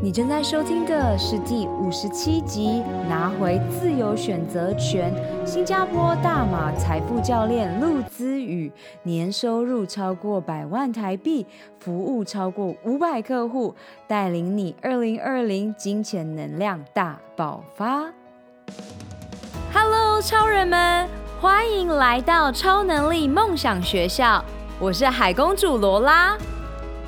你正在收听的是第五十七集《拿回自由选择权》。新加坡大马财富教练陆姿宇，年收入超过百万台币，服务超过五百客户，带领你二零二零金钱能量大爆发。Hello，超人们，欢迎来到超能力梦想学校，我是海公主罗拉。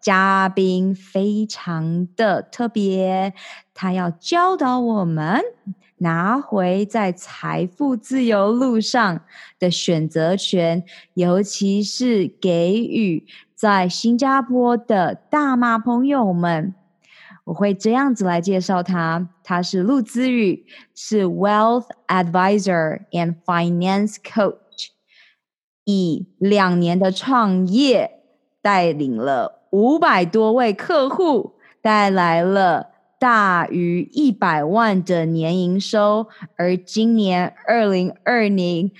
嘉宾非常的特别，他要教导我们拿回在财富自由路上的选择权，尤其是给予在新加坡的大马朋友们。我会这样子来介绍他，他是陆姿宇，是 Wealth Advisor and Finance Coach，以两年的创业带领了。五百多位客户带来了大于一百万的年营收，而今年二零二零，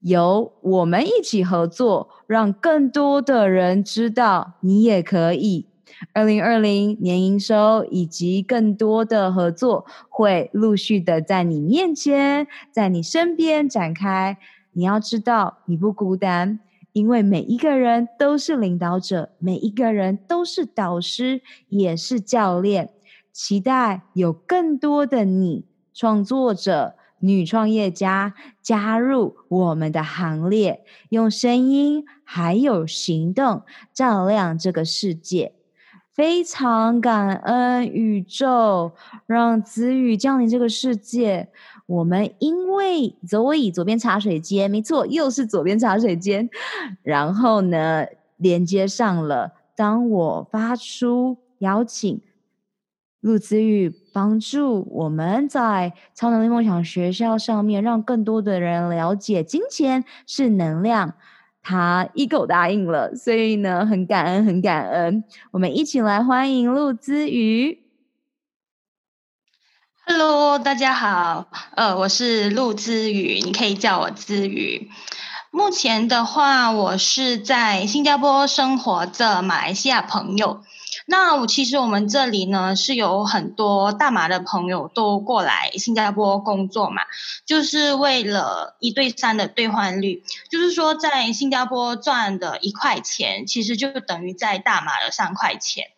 由我们一起合作，让更多的人知道你也可以。二零二零年营收以及更多的合作会陆续的在你面前，在你身边展开。你要知道，你不孤单。因为每一个人都是领导者，每一个人都是导师，也是教练。期待有更多的你，创作者、女创业家加入我们的行列，用声音还有行动照亮这个世界。非常感恩宇宙，让子宇降临这个世界。我们因为 Zoe 左边茶水间，没错，又是左边茶水间。然后呢，连接上了。当我发出邀请，陆姿宇帮助我们在超能力梦想学校上面，让更多的人了解金钱是能量。他一口答应了，所以呢，很感恩，很感恩。我们一起来欢迎陆姿宇。Hello，大家好，呃，我是陆之宇，你可以叫我之宇。目前的话，我是在新加坡生活着马来西亚朋友。那我其实我们这里呢是有很多大马的朋友都过来新加坡工作嘛，就是为了一对三的兑换率，就是说在新加坡赚的一块钱，其实就等于在大马的三块钱。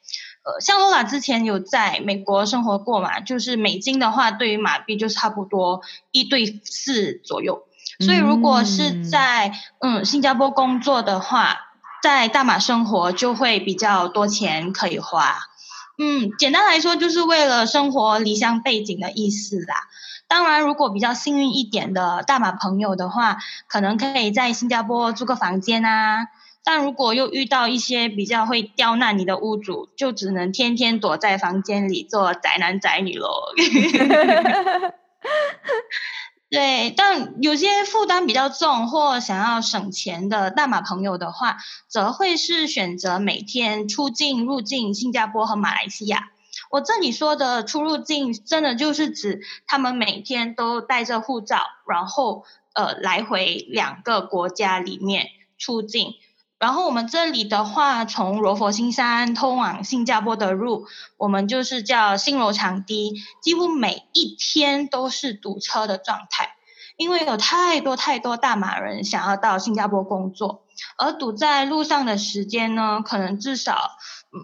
呃，像罗拉之前有在美国生活过嘛，就是美金的话，对于马币就差不多一对四左右。所以如果是在嗯，嗯新加坡工作的话，在大马生活就会比较多钱可以花，嗯，简单来说就是为了生活离乡背景的意思啦。当然，如果比较幸运一点的大马朋友的话，可能可以在新加坡租个房间啊。但如果又遇到一些比较会刁难你的屋主，就只能天天躲在房间里做宅男宅女喽。对，但有些负担比较重或想要省钱的大马朋友的话，则会是选择每天出境入境新加坡和马来西亚。我这里说的出入境，真的就是指他们每天都带着护照，然后呃来回两个国家里面出境。然后我们这里的话，从罗佛新山通往新加坡的路，我们就是叫新罗长堤，几乎每一天都是堵车的状态，因为有太多太多大马人想要到新加坡工作，而堵在路上的时间呢，可能至少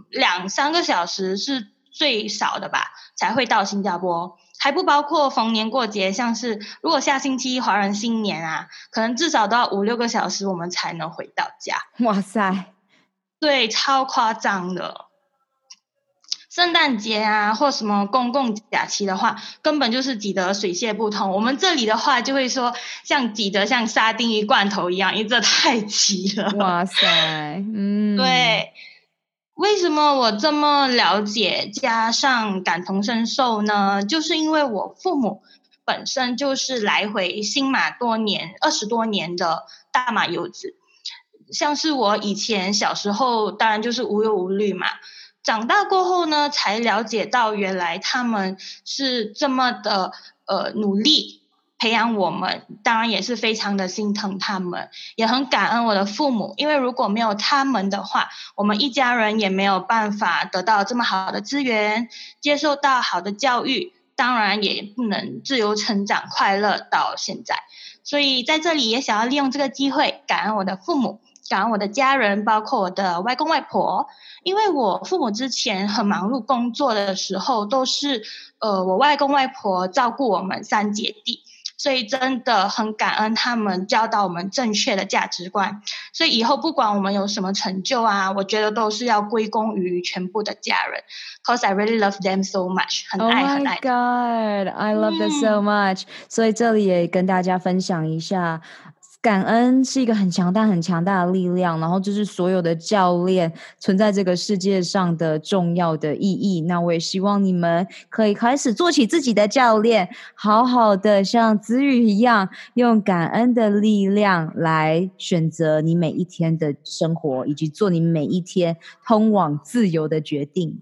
两三个小时是最少的吧，才会到新加坡。还不包括逢年过节，像是如果下星期华人新年啊，可能至少都要五六个小时，我们才能回到家。哇塞，对，超夸张的。圣诞节啊，或什么公共假期的话，根本就是挤得水泄不通。我们这里的话，就会说像挤得像沙丁鱼罐头一样，因为这太挤了。哇塞，嗯，对。为什么我这么了解，加上感同身受呢？就是因为我父母本身就是来回新马多年、二十多年的大马游子。像是我以前小时候，当然就是无忧无虑嘛。长大过后呢，才了解到原来他们是这么的呃努力培养我们，当然也是非常的心疼他们，也很感恩我的父母，因为如果没有他们的话，我们一家人也没有办法得到这么好的资源，接受到好的教育，当然也不能自由成长、快乐到现在。所以在这里也想要利用这个机会，感恩我的父母。感恩我的家人，包括我的外公外婆，因为我父母之前很忙碌工作的时候，都是呃我外公外婆照顾我们三姐弟，所以真的很感恩他们教导我们正确的价值观。所以以后不管我们有什么成就啊，我觉得都是要归功于全部的家人。Cause I really love them so much，很爱很爱。Oh my God, I love them so much。所以这里也跟大家分享一下。感恩是一个很强大、很强大的力量，然后这是所有的教练存在这个世界上的重要的意义。那我也希望你们可以开始做起自己的教练，好好的像子宇一样，用感恩的力量来选择你每一天的生活，以及做你每一天通往自由的决定。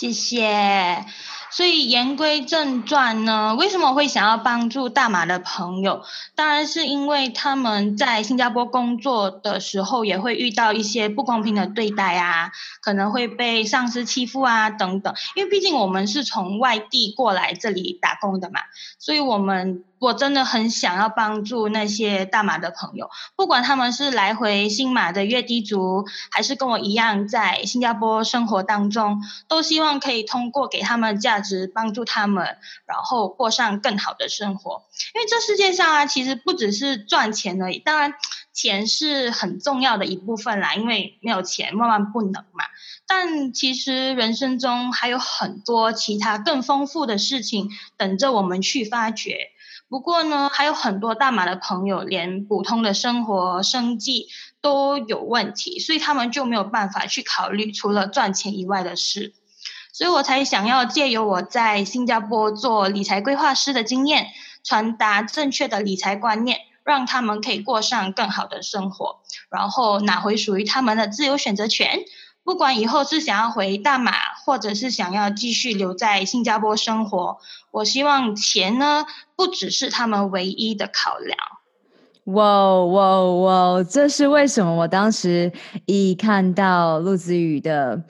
谢谢。所以言归正传呢，为什么会想要帮助大马的朋友？当然是因为他们在新加坡工作的时候，也会遇到一些不公平的对待啊，可能会被上司欺负啊等等。因为毕竟我们是从外地过来这里打工的嘛，所以我们。我真的很想要帮助那些大马的朋友，不管他们是来回新马的月低族，还是跟我一样在新加坡生活当中，都希望可以通过给他们价值，帮助他们，然后过上更好的生活。因为这世界上啊，其实不只是赚钱而已，当然钱是很重要的一部分啦，因为没有钱万万不能嘛。但其实人生中还有很多其他更丰富的事情等着我们去发掘。不过呢，还有很多大马的朋友，连普通的生活生计都有问题，所以他们就没有办法去考虑除了赚钱以外的事。所以我才想要借由我在新加坡做理财规划师的经验，传达正确的理财观念，让他们可以过上更好的生活，然后拿回属于他们的自由选择权。不管以后是想要回大马，或者是想要继续留在新加坡生活，我希望钱呢，不只是他们唯一的考量。哇哇哇！这是为什么？我当时一看到陆子宇的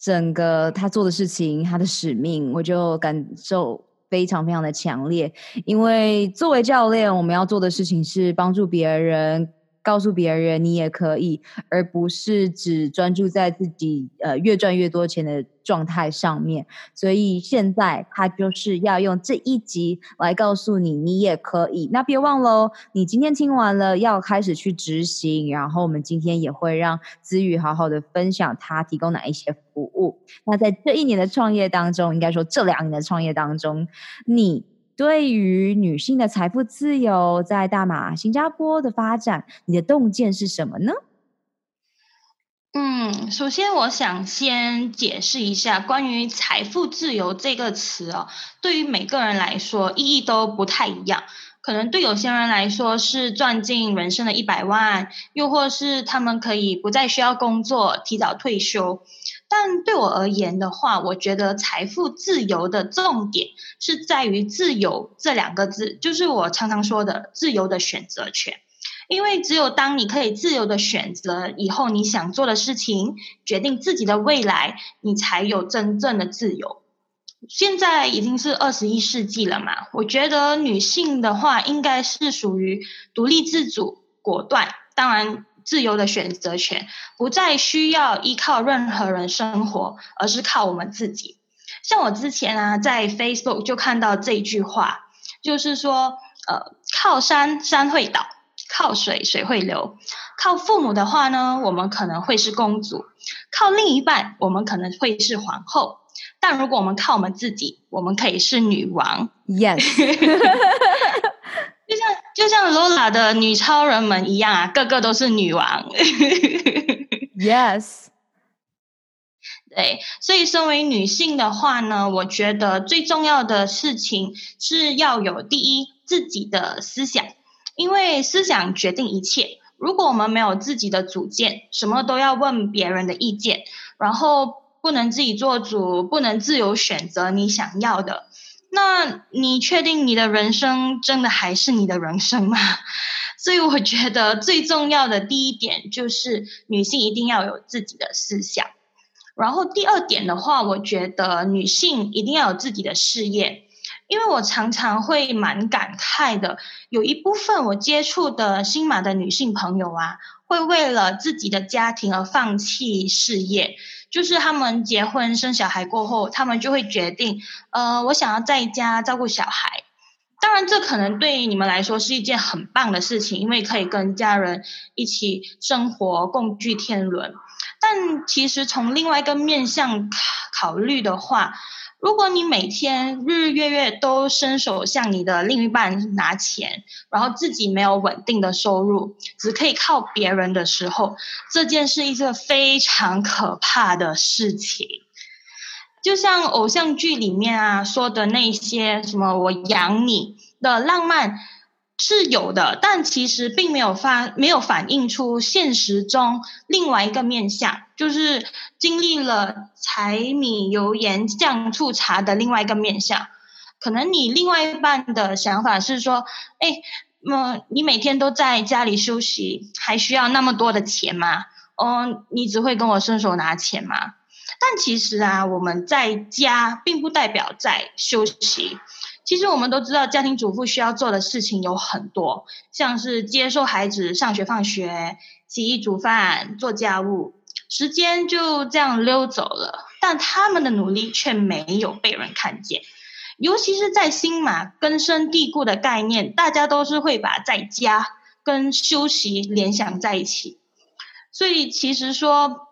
整个他做的事情，他的使命，我就感受非常非常的强烈。因为作为教练，我们要做的事情是帮助别人。告诉别人你也可以，而不是只专注在自己呃越赚越多钱的状态上面。所以现在他就是要用这一集来告诉你，你也可以。那别忘了，你今天听完了要开始去执行。然后我们今天也会让子宇好好的分享他提供哪一些服务。那在这一年的创业当中，应该说这两年的创业当中，你。对于女性的财富自由在大马、新加坡的发展，你的洞见是什么呢？嗯，首先我想先解释一下关于财富自由这个词哦，对于每个人来说意义都不太一样。可能对有些人来说是赚进人生的一百万，又或是他们可以不再需要工作，提早退休。但对我而言的话，我觉得财富自由的重点是在于“自由”这两个字，就是我常常说的自由的选择权。因为只有当你可以自由的选择以后你想做的事情，决定自己的未来，你才有真正的自由。现在已经是二十一世纪了嘛，我觉得女性的话应该是属于独立自主、果断，当然自由的选择权，不再需要依靠任何人生活，而是靠我们自己。像我之前啊，在 Facebook 就看到这句话，就是说，呃，靠山山会倒，靠水水会流，靠父母的话呢，我们可能会是公主；靠另一半，我们可能会是皇后。但如果我们靠我们自己，我们可以是女王。Yes，就像就像罗拉的女超人们一样啊，个个都是女王。Yes，对，所以身为女性的话呢，我觉得最重要的事情是要有第一自己的思想，因为思想决定一切。如果我们没有自己的主见，什么都要问别人的意见，然后不能自己做主，不能自由选择你想要的，那你确定你的人生真的还是你的人生吗？所以我觉得最重要的第一点就是女性一定要有自己的思想。然后第二点的话，我觉得女性一定要有自己的事业，因为我常常会蛮感慨的，有一部分我接触的新马的女性朋友啊，会为了自己的家庭而放弃事业，就是他们结婚生小孩过后，他们就会决定，呃，我想要在家照顾小孩。当然，这可能对你们来说是一件很棒的事情，因为可以跟家人一起生活，共聚天伦。但其实从另外一个面向考虑的话，如果你每天日日月月都伸手向你的另一半拿钱，然后自己没有稳定的收入，只可以靠别人的时候，这件是一个非常可怕的事情。就像偶像剧里面啊说的那些什么“我养你”的浪漫。是有的，但其实并没有发没有反映出现实中另外一个面向，就是经历了柴米油盐酱醋茶的另外一个面向。可能你另外一半的想法是说，哎，那你每天都在家里休息，还需要那么多的钱吗？哦，你只会跟我伸手拿钱吗？但其实啊，我们在家并不代表在休息。其实我们都知道，家庭主妇需要做的事情有很多，像是接送孩子上学放学、洗衣煮饭、做家务，时间就这样溜走了。但他们的努力却没有被人看见，尤其是在新马根深蒂固的概念，大家都是会把在家跟休息联想在一起，所以其实说。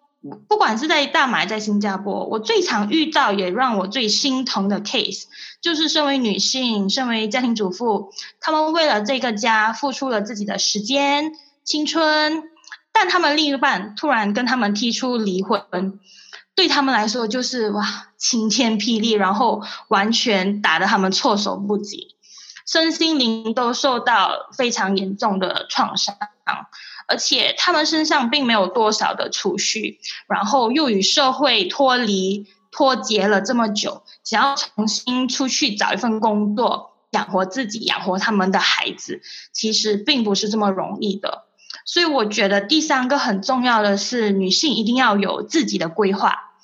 不管是在大马，在新加坡，我最常遇到也让我最心疼的 case，就是身为女性，身为家庭主妇，她们为了这个家付出了自己的时间、青春，但他们另一半突然跟他们提出离婚，对他们来说就是哇，晴天霹雳，然后完全打得他们措手不及，身心灵都受到非常严重的创伤。而且他们身上并没有多少的储蓄，然后又与社会脱离脱节了这么久，想要重新出去找一份工作，养活自己，养活他们的孩子，其实并不是这么容易的。所以我觉得第三个很重要的是，女性一定要有自己的规划。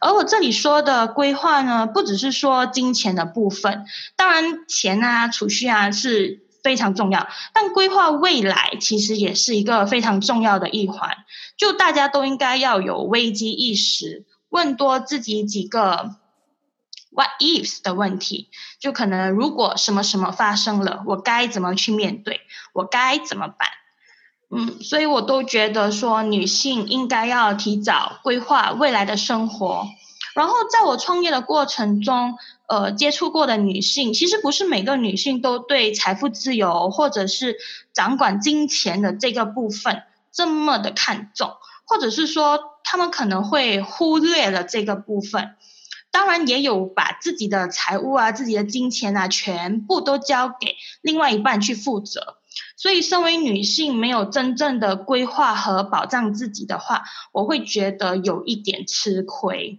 而我这里说的规划呢，不只是说金钱的部分，当然钱啊、储蓄啊是。非常重要，但规划未来其实也是一个非常重要的一环。就大家都应该要有危机意识，问多自己几个 “what ifs” 的问题。就可能如果什么什么发生了，我该怎么去面对？我该怎么办？嗯，所以我都觉得说，女性应该要提早规划未来的生活。然后在我创业的过程中，呃，接触过的女性，其实不是每个女性都对财富自由或者是掌管金钱的这个部分这么的看重，或者是说她们可能会忽略了这个部分。当然，也有把自己的财务啊、自己的金钱啊，全部都交给另外一半去负责。所以，身为女性，没有真正的规划和保障自己的话，我会觉得有一点吃亏。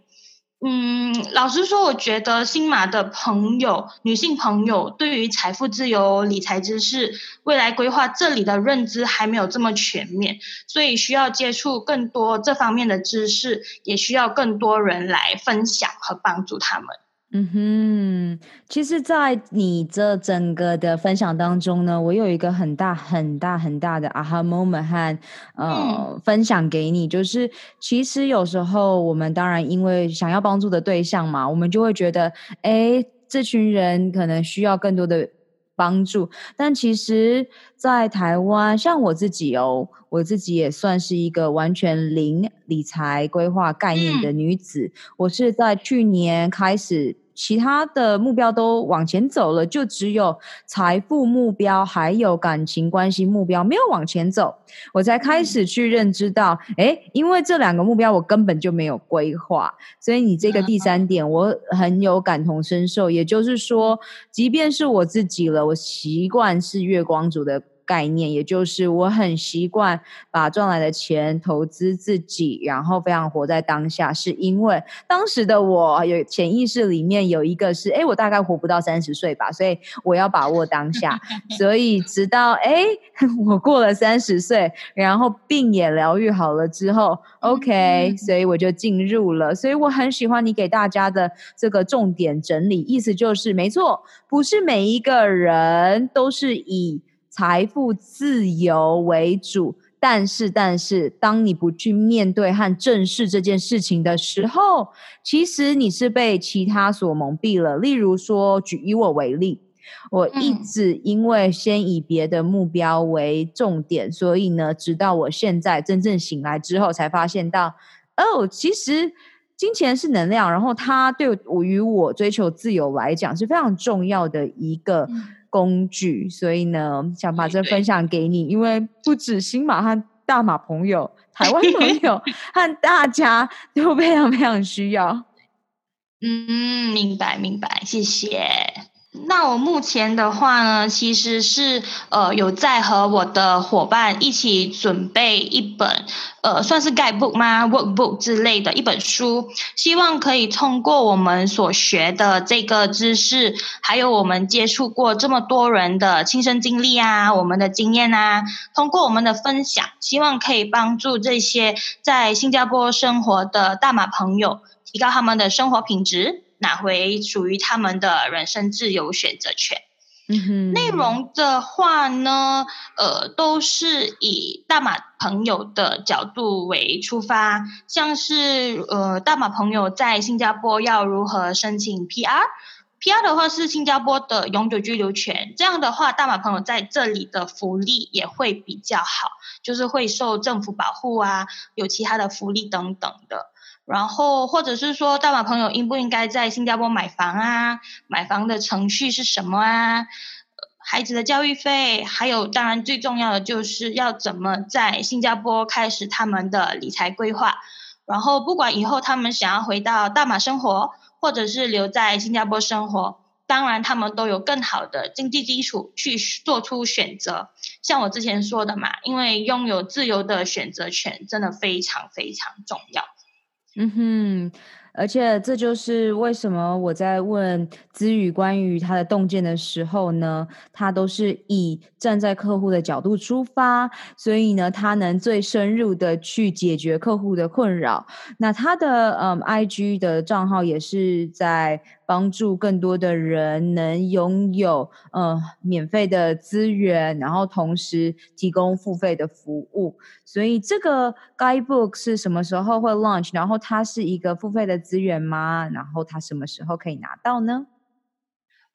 嗯，老实说，我觉得新马的朋友，女性朋友对于财富自由、理财知识、未来规划这里的认知还没有这么全面，所以需要接触更多这方面的知识，也需要更多人来分享和帮助他们。嗯哼，其实，在你这整个的分享当中呢，我有一个很大、很大、很大的 aha moment 和呃、嗯、分享给你，就是其实有时候我们当然因为想要帮助的对象嘛，我们就会觉得，哎，这群人可能需要更多的帮助，但其实，在台湾，像我自己哦，我自己也算是一个完全零理财规划概念的女子，嗯、我是在去年开始。其他的目标都往前走了，就只有财富目标还有感情关系目标没有往前走，我才开始去认知到，哎，因为这两个目标我根本就没有规划，所以你这个第三点我很有感同身受。也就是说，即便是我自己了，我习惯是月光族的。概念，也就是我很习惯把赚来的钱投资自己，然后非常活在当下，是因为当时的我有潜意识里面有一个是，哎，我大概活不到三十岁吧，所以我要把握当下。所以直到哎，我过了三十岁，然后病也疗愈好了之后，OK，所以我就进入了。所以我很喜欢你给大家的这个重点整理，意思就是没错，不是每一个人都是以。财富自由为主，但是，但是，当你不去面对和正视这件事情的时候，其实你是被其他所蒙蔽了。例如说，举以我为例，我一直因为先以别的目标为重点，嗯、所以呢，直到我现在真正醒来之后，才发现到，哦，其实金钱是能量，然后它对我与我追求自由来讲是非常重要的一个。嗯工具，所以呢，想把这分享给你，因为不止新马和大马朋友，台湾朋 友和大家都非常非常需要。嗯，明白明白，谢谢。那我目前的话呢，其实是呃有在和我的伙伴一起准备一本呃算是 guidebook 吗？workbook 之类的一本书，希望可以通过我们所学的这个知识，还有我们接触过这么多人的亲身经历啊，我们的经验啊，通过我们的分享，希望可以帮助这些在新加坡生活的大马朋友，提高他们的生活品质。拿回属于他们的人生自由选择权。嗯哼，内容的话呢，呃，都是以大马朋友的角度为出发，像是呃，大马朋友在新加坡要如何申请 PR，PR 的话是新加坡的永久居留权，这样的话，大马朋友在这里的福利也会比较好，就是会受政府保护啊，有其他的福利等等的。然后，或者是说，大马朋友应不应该在新加坡买房啊？买房的程序是什么啊？孩子的教育费，还有当然最重要的就是要怎么在新加坡开始他们的理财规划。然后，不管以后他们想要回到大马生活，或者是留在新加坡生活，当然他们都有更好的经济基础去做出选择。像我之前说的嘛，因为拥有自由的选择权真的非常非常重要。嗯哼，而且这就是为什么我在问子宇关于他的洞见的时候呢，他都是以站在客户的角度出发，所以呢，他能最深入的去解决客户的困扰。那他的嗯，IG 的账号也是在。帮助更多的人能拥有呃免费的资源，然后同时提供付费的服务。所以这个 Guidebook 是什么时候会 launch？然后它是一个付费的资源吗？然后它什么时候可以拿到呢？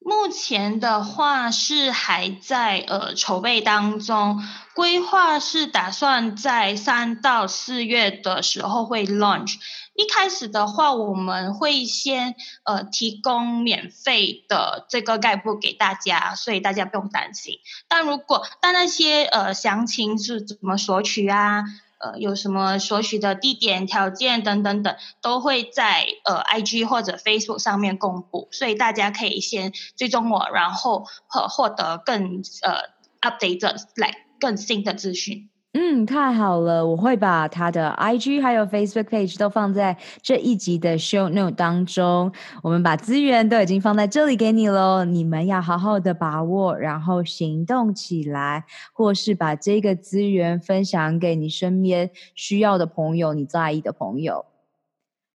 目前的话是还在呃筹备当中，规划是打算在三到四月的时候会 launch。一开始的话，我们会先呃提供免费的这个概不给大家，所以大家不用担心。但如果但那些呃详情是怎么索取啊，呃有什么所需的地点、条件等等等，都会在呃 IG 或者 Facebook 上面公布，所以大家可以先追踪我，然后获获得更呃 update 来更新的资讯。嗯，太好了！我会把他的 IG 还有 Facebook page 都放在这一集的 show note 当中。我们把资源都已经放在这里给你喽，你们要好好的把握，然后行动起来，或是把这个资源分享给你身边需要的朋友，你在意的朋友。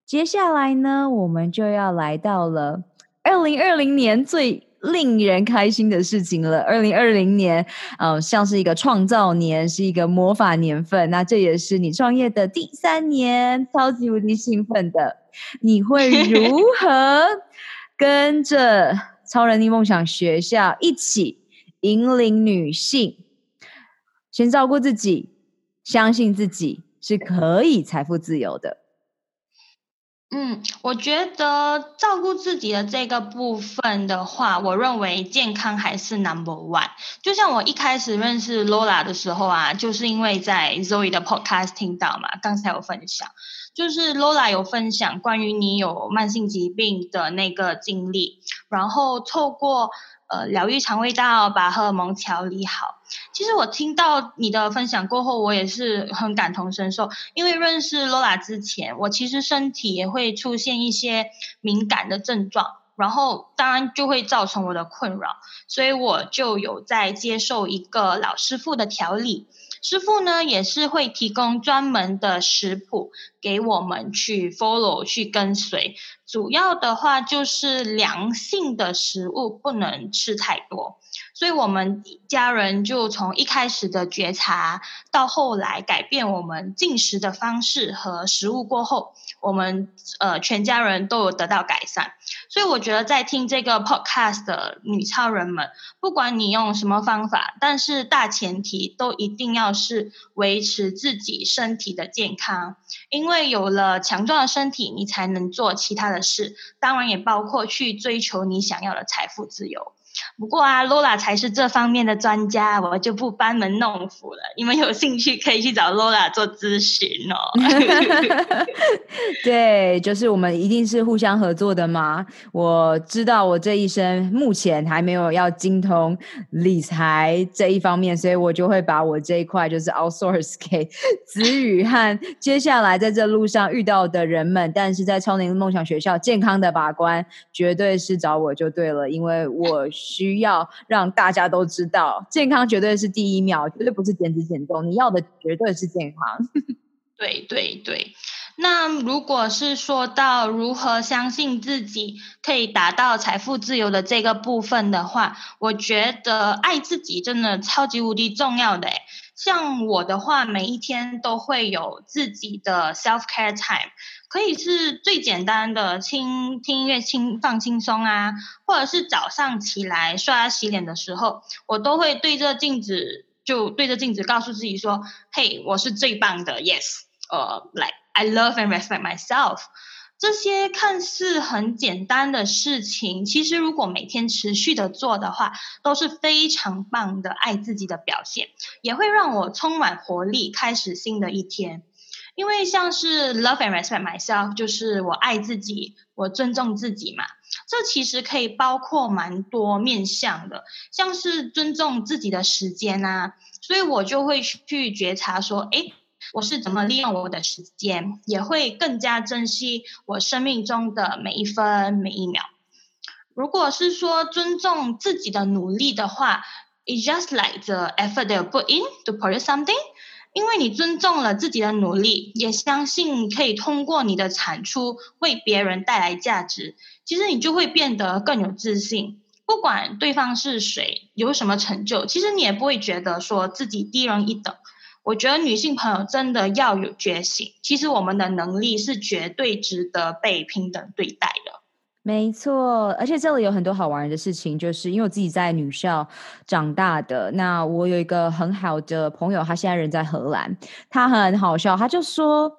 接下来呢，我们就要来到了二零二零年最令人开心的事情了。二零二零年，呃，像是一个创造年，是一个魔法年份。那这也是你创业的第三年，超级无敌兴奋的。你会如何跟着超人力梦想学校一起引领女性，先照顾自己，相信自己是可以财富自由的？嗯，我觉得照顾自己的这个部分的话，我认为健康还是 number one。就像我一开始认识 Lola 的时候啊，就是因为在 Zoe 的 podcast 听到嘛，刚才有分享，就是 Lola 有分享关于你有慢性疾病的那个经历，然后透过呃疗愈肠胃道，把荷尔蒙调理好。其实我听到你的分享过后，我也是很感同身受。因为认识 Lola 之前，我其实身体也会出现一些敏感的症状，然后当然就会造成我的困扰，所以我就有在接受一个老师傅的调理。师傅呢，也是会提供专门的食谱给我们去 follow 去跟随，主要的话就是凉性的食物不能吃太多。所以，我们家人就从一开始的觉察，到后来改变我们进食的方式和食物过后，我们呃全家人都有得到改善。所以，我觉得在听这个 podcast 的女超人们，不管你用什么方法，但是大前提都一定要是维持自己身体的健康，因为有了强壮的身体，你才能做其他的事，当然也包括去追求你想要的财富自由。不过啊，Lola 才是这方面的专家，我就不班门弄斧了。你们有兴趣可以去找 Lola 做咨询哦。对，就是我们一定是互相合作的嘛。我知道我这一生目前还没有要精通理财这一方面，所以我就会把我这一块就是 outsource 给子宇和接下来在这路上遇到的人们。但是在超能力梦想学校健康的把关，绝对是找我就对了，因为我。需要让大家都知道，健康绝对是第一秒，绝对不是减脂减重，你要的绝对是健康。对对对，那如果是说到如何相信自己可以达到财富自由的这个部分的话，我觉得爱自己真的超级无敌重要的诶。像我的话，每一天都会有自己的 self care time。可以是最简单的轻听音乐轻放轻松啊，或者是早上起来刷牙洗脸的时候，我都会对着镜子，就对着镜子告诉自己说：“嘿，我是最棒的，yes，呃，like I love and respect myself。”这些看似很简单的事情，其实如果每天持续的做的话，都是非常棒的爱自己的表现，也会让我充满活力，开始新的一天。因为像是 love and respect myself，就是我爱自己，我尊重自己嘛。这其实可以包括蛮多面向的，像是尊重自己的时间啊，所以我就会去觉察说，诶，我是怎么利用我的时间，也会更加珍惜我生命中的每一分每一秒。如果是说尊重自己的努力的话，it's just like the effort they put in to produce something。因为你尊重了自己的努力，也相信可以通过你的产出为别人带来价值，其实你就会变得更有自信。不管对方是谁，有什么成就，其实你也不会觉得说自己低人一等。我觉得女性朋友真的要有觉醒，其实我们的能力是绝对值得被平等对待的。没错，而且这里有很多好玩的事情，就是因为我自己在女校长大的。那我有一个很好的朋友，他现在人在荷兰，他很好笑，他就说，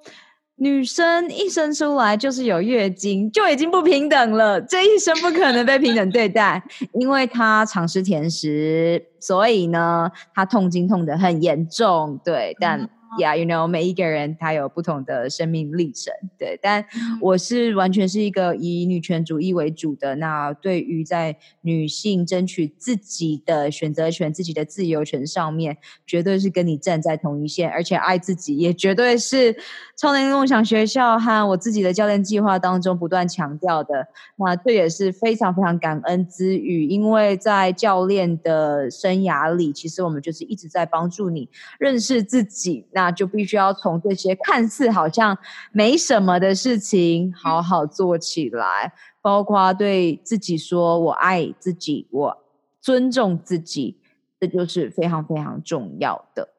女生一生出来就是有月经，就已经不平等了，这一生不可能被平等对待，因为她常吃甜食，所以呢，她痛经痛得很严重，对，但。Yeah, you know，每一个人他有不同的生命历程，对。但我是完全是一个以女权主义为主的。那对于在女性争取自己的选择权、自己的自由权上面，绝对是跟你站在同一线，而且爱自己也绝对是超能力梦想学校和我自己的教练计划当中不断强调的。那这也是非常非常感恩之语，因为在教练的生涯里，其实我们就是一直在帮助你认识自己。那那就必须要从这些看似好像没什么的事情好好做起来，包括对自己说“我爱自己，我尊重自己”，这就是非常非常重要的。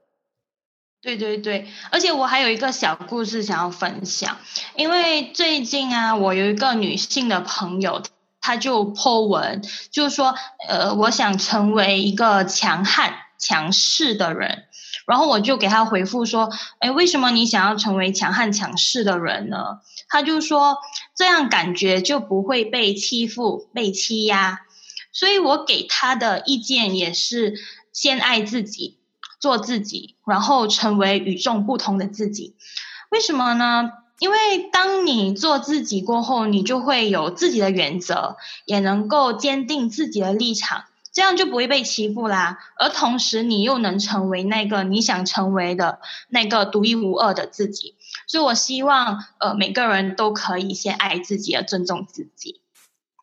对对对，而且我还有一个小故事想要分享，因为最近啊，我有一个女性的朋友，她就 po 文，就是说：“呃，我想成为一个强悍、强势的人。”然后我就给他回复说：“哎，为什么你想要成为强悍强势的人呢？”他就说：“这样感觉就不会被欺负、被欺压。”所以我给他的意见也是先爱自己，做自己，然后成为与众不同的自己。为什么呢？因为当你做自己过后，你就会有自己的原则，也能够坚定自己的立场。这样就不会被欺负啦，而同时你又能成为那个你想成为的那个独一无二的自己。所以我希望，呃，每个人都可以先爱自己，而尊重自己。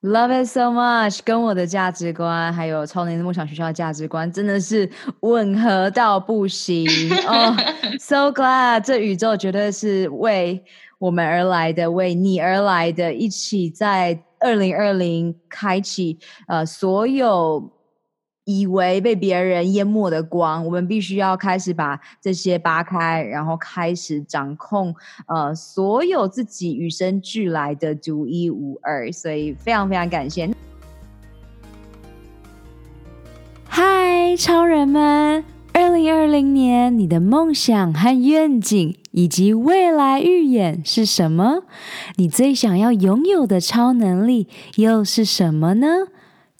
Love it so much，跟我的价值观还有超能力梦想学校的价值观真的是吻合到不行哦。，So glad，这宇宙绝对是为我们而来的，为你而来的，一起在二零二零开启呃所有。以为被别人淹没的光，我们必须要开始把这些扒开，然后开始掌控呃所有自己与生俱来的独一无二。所以非常非常感谢。嗨，超人们！二零二零年你的梦想和愿景以及未来预演是什么？你最想要拥有的超能力又是什么呢？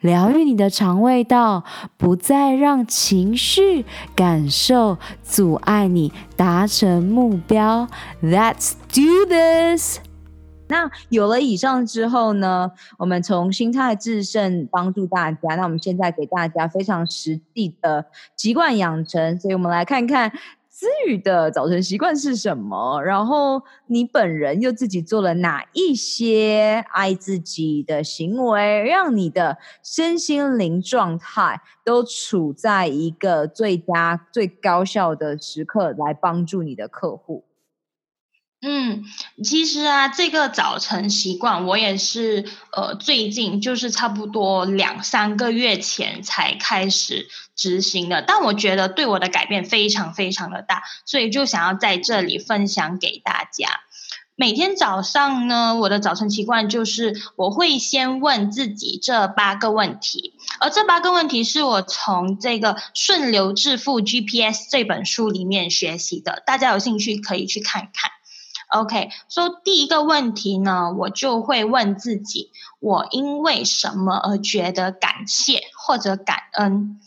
疗愈你的肠胃道，不再让情绪感受阻碍你达成目标。Let's do this！那有了以上之后呢，我们从心态致胜帮助大家。那我们现在给大家非常实际的习惯养成，所以我们来看看。思雨的早晨习惯是什么？然后你本人又自己做了哪一些爱自己的行为，让你的身心灵状态都处在一个最佳、最高效的时刻，来帮助你的客户？嗯，其实啊，这个早晨习惯我也是呃，最近就是差不多两三个月前才开始执行的，但我觉得对我的改变非常非常的大，所以就想要在这里分享给大家。每天早上呢，我的早晨习惯就是我会先问自己这八个问题，而这八个问题是我从这个《顺流致富 GPS》这本书里面学习的，大家有兴趣可以去看看。OK，说、so, 第一个问题呢，我就会问自己：我因为什么而觉得感谢或者感恩？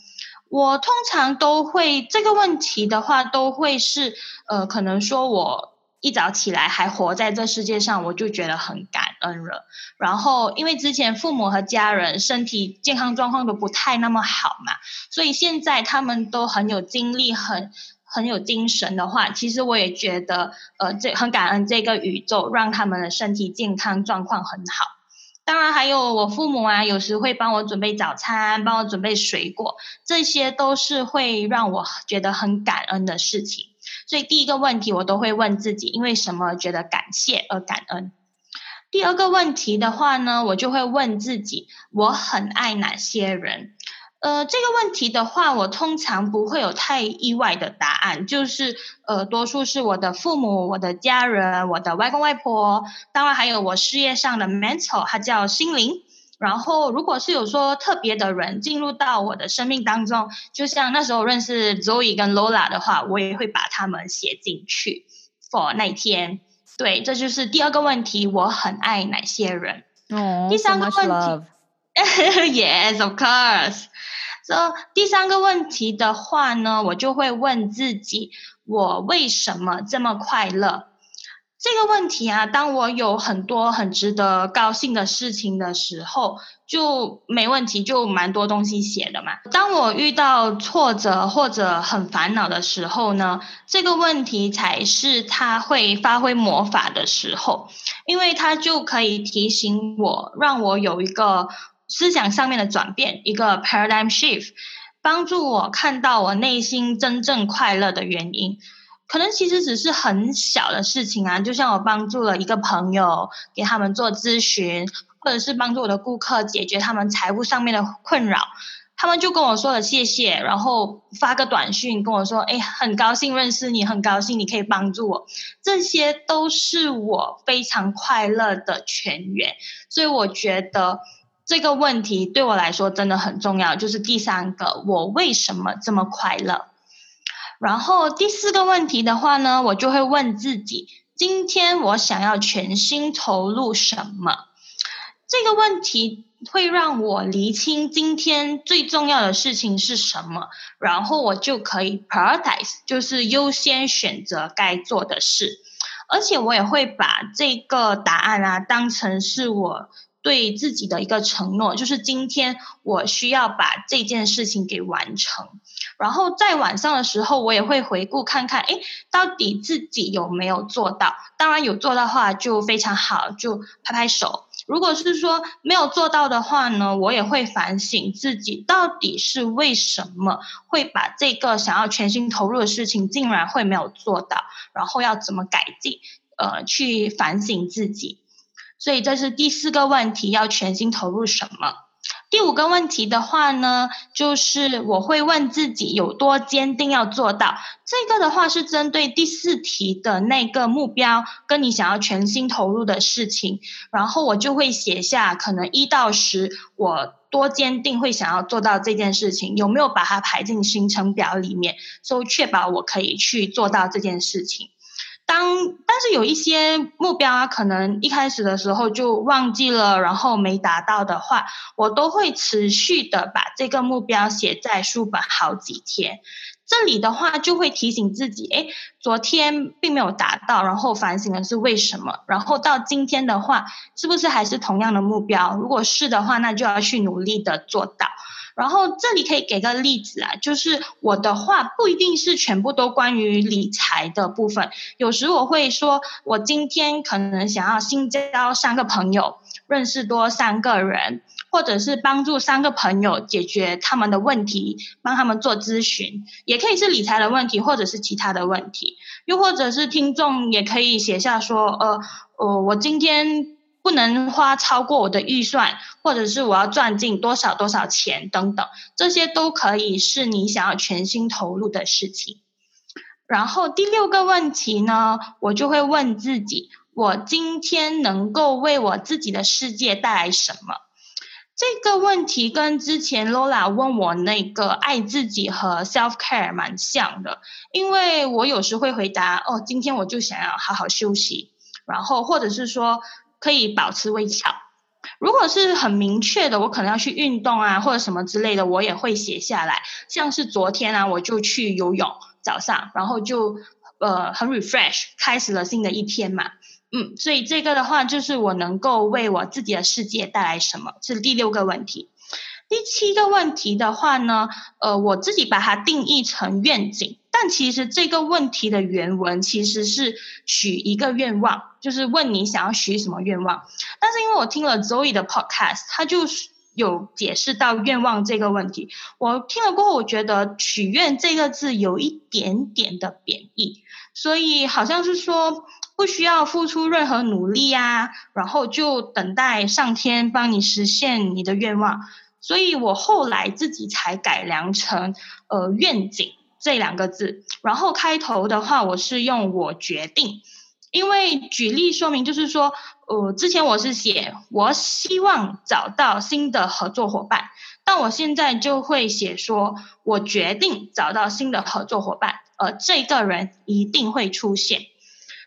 我通常都会这个问题的话，都会是呃，可能说我一早起来还活在这世界上，我就觉得很感恩了。然后，因为之前父母和家人身体健康状况都不太那么好嘛，所以现在他们都很有精力，很很有精神的话，其实我也觉得，呃，这很感恩这个宇宙让他们的身体健康状况很好。当然，还有我父母啊，有时会帮我准备早餐，帮我准备水果，这些都是会让我觉得很感恩的事情。所以第一个问题，我都会问自己，因为什么觉得感谢而感恩？第二个问题的话呢，我就会问自己，我很爱哪些人？呃，这个问题的话，我通常不会有太意外的答案，就是呃，多数是我的父母、我的家人、我的外公外婆，当然还有我事业上的 mentor，它叫心灵。然后，如果是有说特别的人进入到我的生命当中，就像那时候认识 Zoe 跟 Lola 的话，我也会把他们写进去 for 那一天。对，这就是第二个问题，我很爱哪些人？哦，第三个问题。Yes, of course. 这第三个问题的话呢，我就会问自己：我为什么这么快乐？这个问题啊，当我有很多很值得高兴的事情的时候，就没问题，就蛮多东西写的嘛。当我遇到挫折或者很烦恼的时候呢，这个问题才是它会发挥魔法的时候，因为它就可以提醒我，让我有一个。思想上面的转变，一个 paradigm shift，帮助我看到我内心真正快乐的原因。可能其实只是很小的事情啊，就像我帮助了一个朋友，给他们做咨询，或者是帮助我的顾客解决他们财务上面的困扰，他们就跟我说了谢谢，然后发个短讯跟我说，哎，很高兴认识你，很高兴你可以帮助我，这些都是我非常快乐的泉源。所以我觉得。这个问题对我来说真的很重要，就是第三个，我为什么这么快乐？然后第四个问题的话呢，我就会问自己，今天我想要全心投入什么？这个问题会让我厘清今天最重要的事情是什么，然后我就可以 prioritize，就是优先选择该做的事，而且我也会把这个答案啊当成是我。对自己的一个承诺，就是今天我需要把这件事情给完成。然后在晚上的时候，我也会回顾看看，哎，到底自己有没有做到？当然有做到的话，就非常好，就拍拍手。如果是说没有做到的话呢，我也会反省自己，到底是为什么会把这个想要全心投入的事情，竟然会没有做到？然后要怎么改进？呃，去反省自己。所以这是第四个问题，要全心投入什么？第五个问题的话呢，就是我会问自己有多坚定要做到。这个的话是针对第四题的那个目标，跟你想要全心投入的事情，然后我就会写下可能一到十，我多坚定会想要做到这件事情，有没有把它排进行程表里面，所以确保我可以去做到这件事情。当但是有一些目标啊，可能一开始的时候就忘记了，然后没达到的话，我都会持续的把这个目标写在书本好几天。这里的话就会提醒自己，诶，昨天并没有达到，然后反省的是为什么，然后到今天的话，是不是还是同样的目标？如果是的话，那就要去努力的做到。然后这里可以给个例子啊，就是我的话不一定是全部都关于理财的部分，有时我会说，我今天可能想要新交三个朋友，认识多三个人，或者是帮助三个朋友解决他们的问题，帮他们做咨询，也可以是理财的问题，或者是其他的问题，又或者是听众也可以写下说，呃，呃，我今天。不能花超过我的预算，或者是我要赚进多少多少钱等等，这些都可以是你想要全心投入的事情。然后第六个问题呢，我就会问自己：我今天能够为我自己的世界带来什么？这个问题跟之前 Lola 问我那个爱自己和 self care 蛮像的，因为我有时会回答：哦，今天我就想要好好休息，然后或者是说。可以保持微笑。如果是很明确的，我可能要去运动啊，或者什么之类的，我也会写下来。像是昨天啊，我就去游泳，早上，然后就呃很 refresh，开始了新的一天嘛。嗯，所以这个的话就是我能够为我自己的世界带来什么，是第六个问题。第七个问题的话呢，呃，我自己把它定义成愿景，但其实这个问题的原文其实是许一个愿望，就是问你想要许什么愿望。但是因为我听了 Zoe 的 Podcast，他就有解释到愿望这个问题。我听了过后，我觉得许愿这个字有一点点的贬义，所以好像是说不需要付出任何努力呀，然后就等待上天帮你实现你的愿望。所以我后来自己才改良成呃愿景这两个字，然后开头的话我是用我决定，因为举例说明就是说，呃之前我是写我希望找到新的合作伙伴，但我现在就会写说我决定找到新的合作伙伴，呃这个人一定会出现，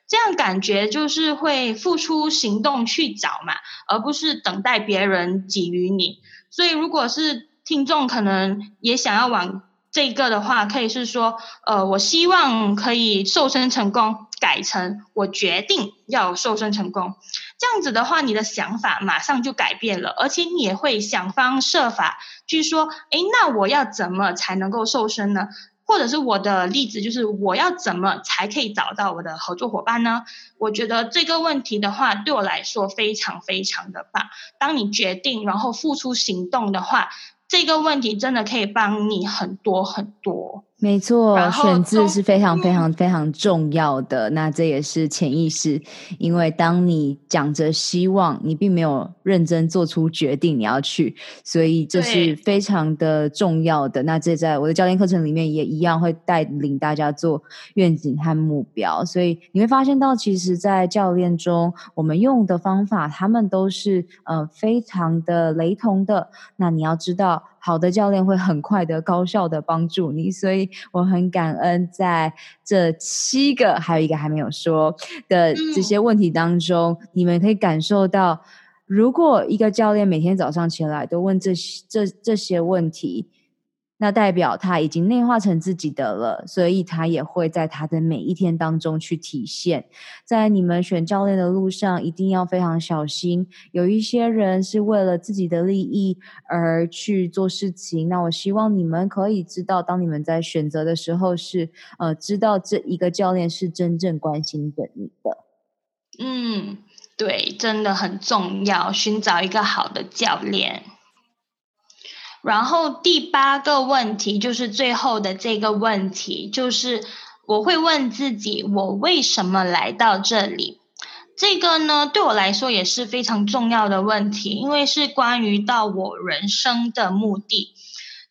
这样感觉就是会付出行动去找嘛，而不是等待别人给予你。所以，如果是听众可能也想要往这个的话，可以是说，呃，我希望可以瘦身成功，改成我决定要瘦身成功。这样子的话，你的想法马上就改变了，而且你也会想方设法去说，诶，那我要怎么才能够瘦身呢？或者是我的例子就是我要怎么才可以找到我的合作伙伴呢？我觉得这个问题的话，对我来说非常非常的棒。当你决定然后付出行动的话，这个问题真的可以帮你很多很多。没错，选字是非常非常非常重要的。那这也是潜意识，因为当你讲着希望，你并没有认真做出决定你要去，所以这是非常的重要的。那这在我的教练课程里面也一样会带领大家做愿景和目标。所以你会发现到，其实，在教练中，我们用的方法，他们都是呃非常的雷同的。那你要知道。好的教练会很快的、高效的帮助你，所以我很感恩在这七个，还有一个还没有说的这些问题当中，嗯、你们可以感受到，如果一个教练每天早上起来都问这这这些问题。那代表他已经内化成自己的了，所以他也会在他的每一天当中去体现。在你们选教练的路上，一定要非常小心。有一些人是为了自己的利益而去做事情。那我希望你们可以知道，当你们在选择的时候是，呃，知道这一个教练是真正关心着你的。嗯，对，真的很重要，寻找一个好的教练。然后第八个问题就是最后的这个问题，就是我会问自己，我为什么来到这里？这个呢，对我来说也是非常重要的问题，因为是关于到我人生的目的。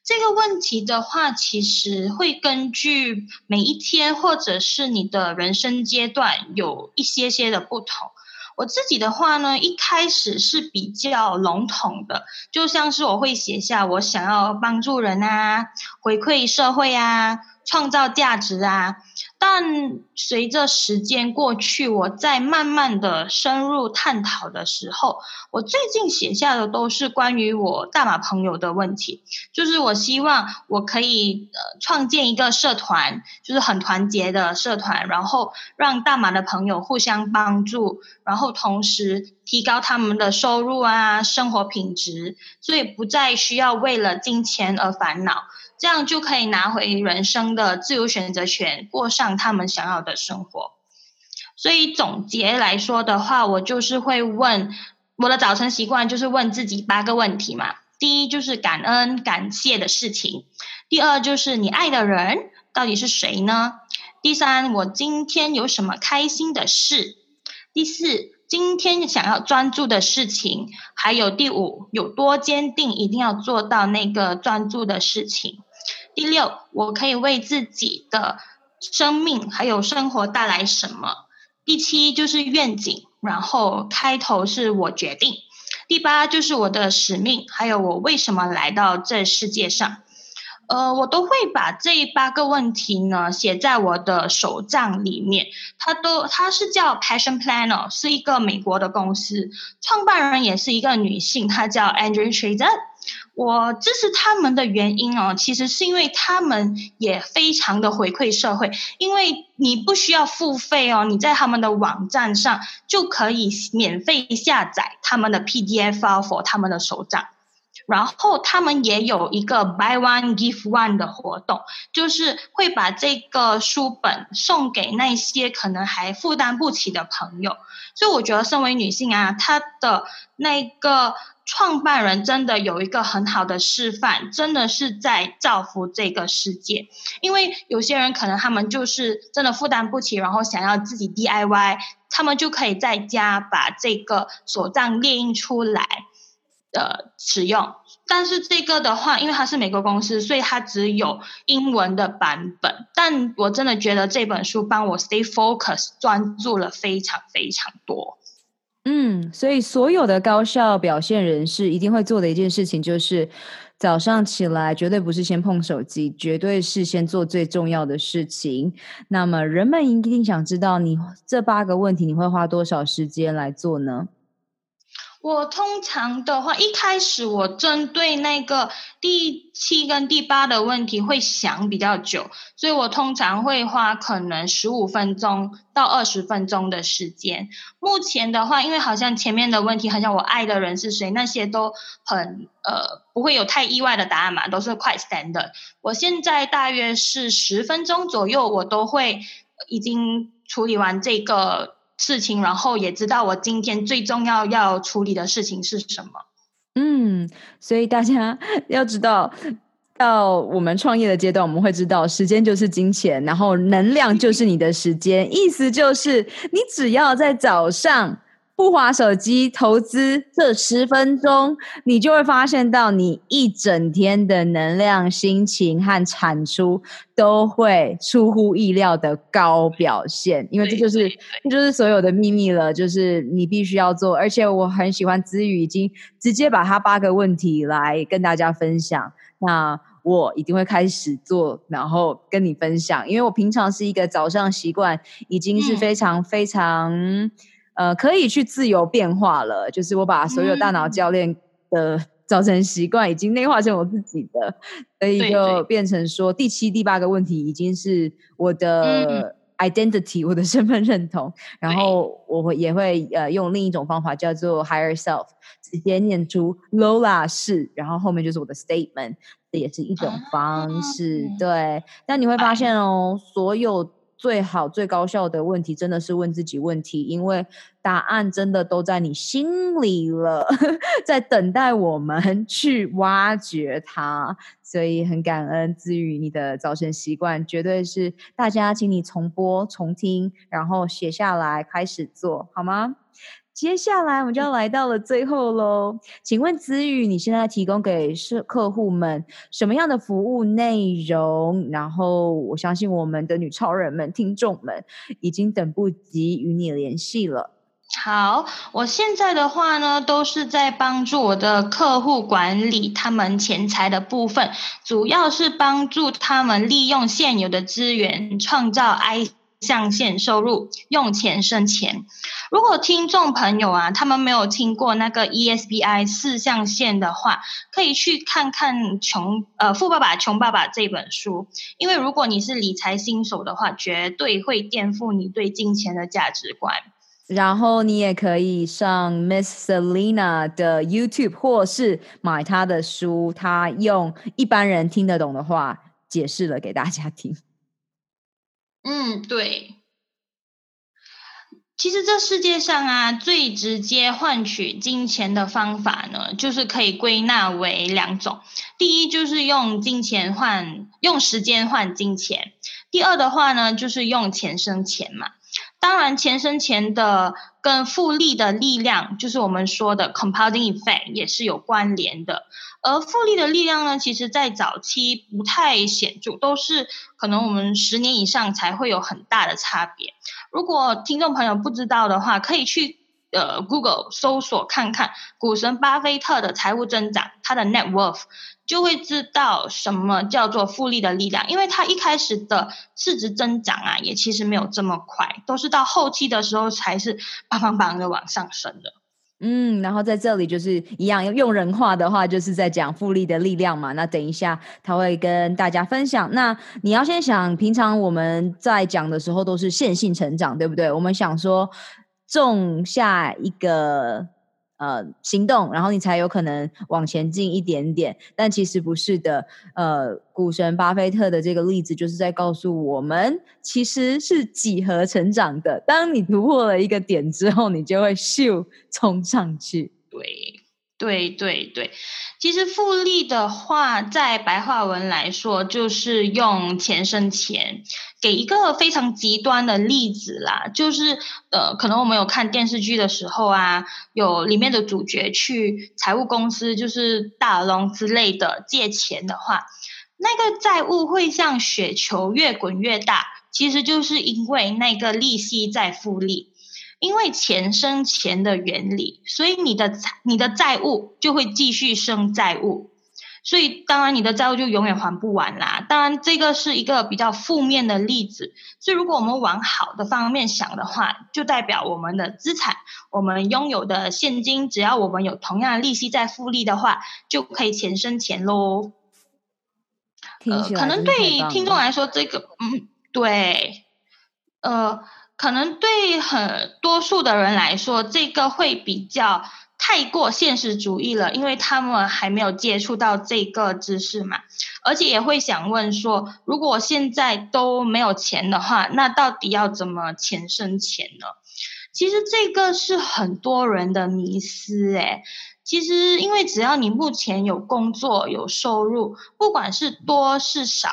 这个问题的话，其实会根据每一天或者是你的人生阶段有一些些的不同。我自己的话呢，一开始是比较笼统的，就像是我会写下我想要帮助人啊，回馈社会啊。创造价值啊！但随着时间过去，我在慢慢的深入探讨的时候，我最近写下的都是关于我大马朋友的问题。就是我希望我可以呃创建一个社团，就是很团结的社团，然后让大马的朋友互相帮助，然后同时提高他们的收入啊，生活品质，所以不再需要为了金钱而烦恼。这样就可以拿回人生的自由选择权，过上他们想要的生活。所以总结来说的话，我就是会问我的早晨习惯，就是问自己八个问题嘛。第一就是感恩感谢的事情，第二就是你爱的人到底是谁呢？第三，我今天有什么开心的事？第四，今天想要专注的事情，还有第五，有多坚定一定要做到那个专注的事情。第六，我可以为自己的生命还有生活带来什么？第七就是愿景，然后开头是我决定。第八就是我的使命，还有我为什么来到这世界上。呃，我都会把这八个问题呢写在我的手账里面。它都，它是叫 Passion Planner，是一个美国的公司，创办人也是一个女性，她叫 Andrea Trader。我支持他们的原因哦，其实是因为他们也非常的回馈社会，因为你不需要付费哦，你在他们的网站上就可以免费下载他们的 PDF file for 他们的手账。然后他们也有一个 buy one give one 的活动，就是会把这个书本送给那些可能还负担不起的朋友。所以我觉得，身为女性啊，她的那个创办人真的有一个很好的示范，真的是在造福这个世界。因为有些人可能他们就是真的负担不起，然后想要自己 DIY，他们就可以在家把这个手账列印出来。的使用，但是这个的话，因为它是美国公司，所以它只有英文的版本。但我真的觉得这本书帮我 stay focus 专注了非常非常多。嗯，所以所有的高效表现人士一定会做的一件事情，就是早上起来绝对不是先碰手机，绝对是先做最重要的事情。那么人们一定想知道，你这八个问题你会花多少时间来做呢？我通常的话，一开始我针对那个第七跟第八的问题会想比较久，所以我通常会花可能十五分钟到二十分钟的时间。目前的话，因为好像前面的问题，好像我爱的人是谁，那些都很呃不会有太意外的答案嘛，都是 quite standard。我现在大约是十分钟左右，我都会已经处理完这个。事情，然后也知道我今天最重要要处理的事情是什么。嗯，所以大家要知道，到我们创业的阶段，我们会知道时间就是金钱，然后能量就是你的时间。意思就是，你只要在早上。不滑手机，投资这十分钟，你就会发现到你一整天的能量、心情和产出都会出乎意料的高表现。因为这就是这就是所有的秘密了，就是你必须要做。而且我很喜欢子宇已经直接把他八个问题来跟大家分享，那我一定会开始做，然后跟你分享。因为我平常是一个早上习惯已经是非常非常。呃，可以去自由变化了。就是我把所有大脑教练的早晨习惯已经内化成我自己的，所以就变成说第七、第八个问题已经是我的 identity，我的身份认同。然后我会也会呃用另一种方法叫做 higher self，直接念出 Lola 是，然后后面就是我的 statement，这也是一种方式。对，但你会发现哦，所有。最好最高效的问题真的是问自己问题，因为答案真的都在你心里了，在等待我们去挖掘它。所以很感恩姿瑜你的早晨习惯，绝对是大家，请你重播重听，然后写下来开始做好吗？接下来我们就要来到了最后喽，请问子宇，你现在提供给是客户们什么样的服务内容？然后我相信我们的女超人们、听众们已经等不及与你联系了。好，我现在的话呢，都是在帮助我的客户管理他们钱财的部分，主要是帮助他们利用现有的资源，创造 I。象限收入，用钱生钱。如果听众朋友啊，他们没有听过那个 ESBI 四象限的话，可以去看看穷呃富爸爸穷爸爸这本书。因为如果你是理财新手的话，绝对会颠覆你对金钱的价值观。然后你也可以上 Miss Selina 的 YouTube，或是买她的书，她用一般人听得懂的话解释了给大家听。嗯，对。其实这世界上啊，最直接换取金钱的方法呢，就是可以归纳为两种。第一就是用金钱换，用时间换金钱。第二的话呢，就是用钱生钱嘛。当然，钱生钱的跟复利的力量，就是我们说的 compounding effect，也是有关联的。而复利的力量呢，其实在早期不太显著，都是可能我们十年以上才会有很大的差别。如果听众朋友不知道的话，可以去呃 Google 搜索看看股神巴菲特的财务增长，他的 net worth。就会知道什么叫做复利的力量，因为它一开始的市值增长啊，也其实没有这么快，都是到后期的时候才是砰砰砰的往上升的。嗯，然后在这里就是一样用人话的话，就是在讲复利的力量嘛。那等一下他会跟大家分享。那你要先想，平常我们在讲的时候都是线性成长，对不对？我们想说种下一个。呃，行动，然后你才有可能往前进一点点。但其实不是的。呃，股神巴菲特的这个例子就是在告诉我们，其实是几何成长的。当你突破了一个点之后，你就会咻冲上去。对。对对对，其实复利的话，在白话文来说，就是用钱生钱。给一个非常极端的例子啦，就是呃，可能我们有看电视剧的时候啊，有里面的主角去财务公司，就是大龙之类的借钱的话，那个债务会像雪球越滚越大，其实就是因为那个利息在复利。因为钱生钱的原理，所以你的债你的债务就会继续生债务，所以当然你的债务就永远还不完啦。当然这个是一个比较负面的例子，所以如果我们往好的方面想的话，就代表我们的资产，我们拥有的现金，只要我们有同样的利息在复利的话，就可以钱生钱喽。呃，可能对听众来说，这个嗯，对，呃。可能对很多数的人来说，这个会比较太过现实主义了，因为他们还没有接触到这个知识嘛，而且也会想问说，如果现在都没有钱的话，那到底要怎么钱生钱呢？其实这个是很多人的迷思诶。其实因为只要你目前有工作有收入，不管是多是少。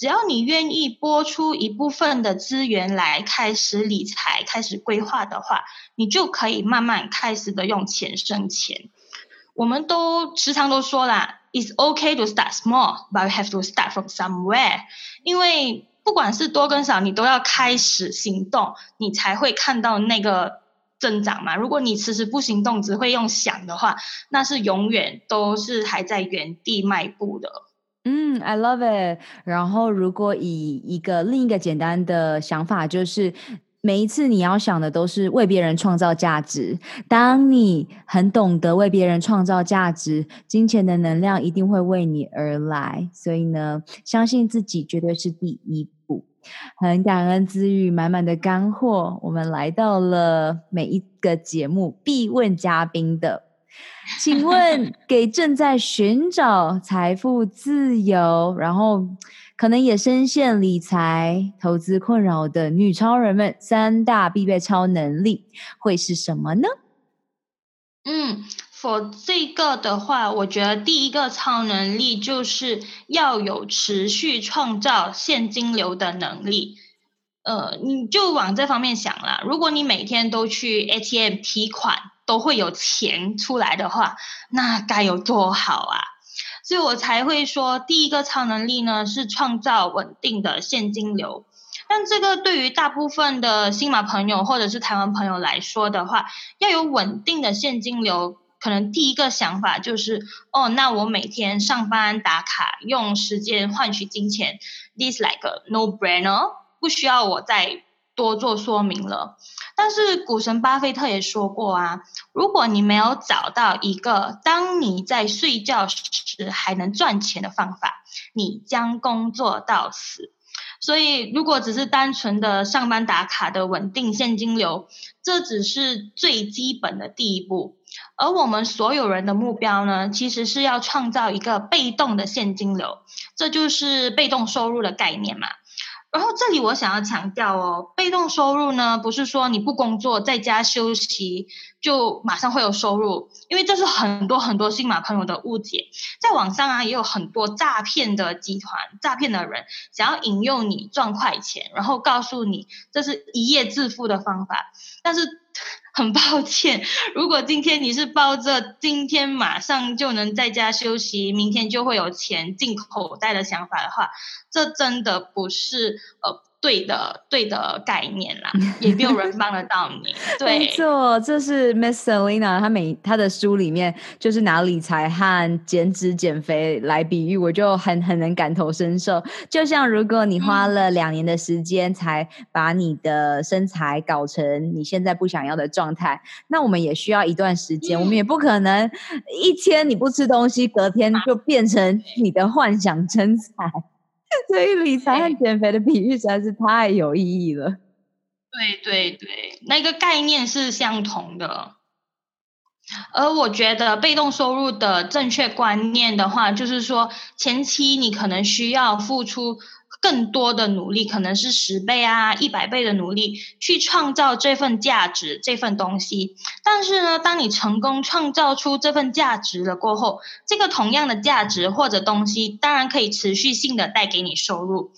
只要你愿意拨出一部分的资源来开始理财、开始规划的话，你就可以慢慢开始的用钱生钱。我们都时常都说啦，It's okay to start small, but you have to start from somewhere。因为不管是多跟少，你都要开始行动，你才会看到那个增长嘛。如果你迟迟不行动，只会用想的话，那是永远都是还在原地迈步的。嗯，I love it。然后，如果以一个另一个简单的想法，就是每一次你要想的都是为别人创造价值。当你很懂得为别人创造价值，金钱的能量一定会为你而来。所以呢，相信自己绝对是第一步。很感恩资宇满满的干货。我们来到了每一个节目必问嘉宾的。请问，给正在寻找财富自由，然后可能也深陷理财投资困扰的女超人们，三大必备超能力会是什么呢？嗯，for 这个的话，我觉得第一个超能力就是要有持续创造现金流的能力。呃，你就往这方面想啦，如果你每天都去 ATM 提款，都会有钱出来的话，那该有多好啊！所以我才会说，第一个超能力呢是创造稳定的现金流。但这个对于大部分的新马朋友或者是台湾朋友来说的话，要有稳定的现金流，可能第一个想法就是，哦，那我每天上班打卡，用时间换取金钱，this like a no-brainer，不需要我再多做说明了。但是股神巴菲特也说过啊，如果你没有找到一个当你在睡觉时还能赚钱的方法，你将工作到死。所以，如果只是单纯的上班打卡的稳定现金流，这只是最基本的第一步。而我们所有人的目标呢，其实是要创造一个被动的现金流，这就是被动收入的概念嘛。然后这里我想要强调哦，被动收入呢，不是说你不工作在家休息就马上会有收入，因为这是很多很多新马朋友的误解。在网上啊，也有很多诈骗的集团、诈骗的人想要引诱你赚快钱，然后告诉你这是一夜致富的方法，但是。很抱歉，如果今天你是抱着今天马上就能在家休息，明天就会有钱进口袋的想法的话，这真的不是呃对的对的概念啦，也没有人帮得到你。对，没错，这是 Miss Selina 她每她的书里面就是拿理财和减脂减肥来比喻，我就很很能感同身受。就像如果你花了两年的时间才把你的身材搞成你现在不想要的状态，那我们也需要一段时间，嗯、我们也不可能一天你不吃东西，隔天就变成你的幻想身材。所以理财和减肥的比喻实在是太有意义了。对对对，那个概念是相同的。而我觉得被动收入的正确观念的话，就是说前期你可能需要付出。更多的努力，可能是十倍啊、一百倍的努力去创造这份价值、这份东西。但是呢，当你成功创造出这份价值了过后，这个同样的价值或者东西，当然可以持续性的带给你收入。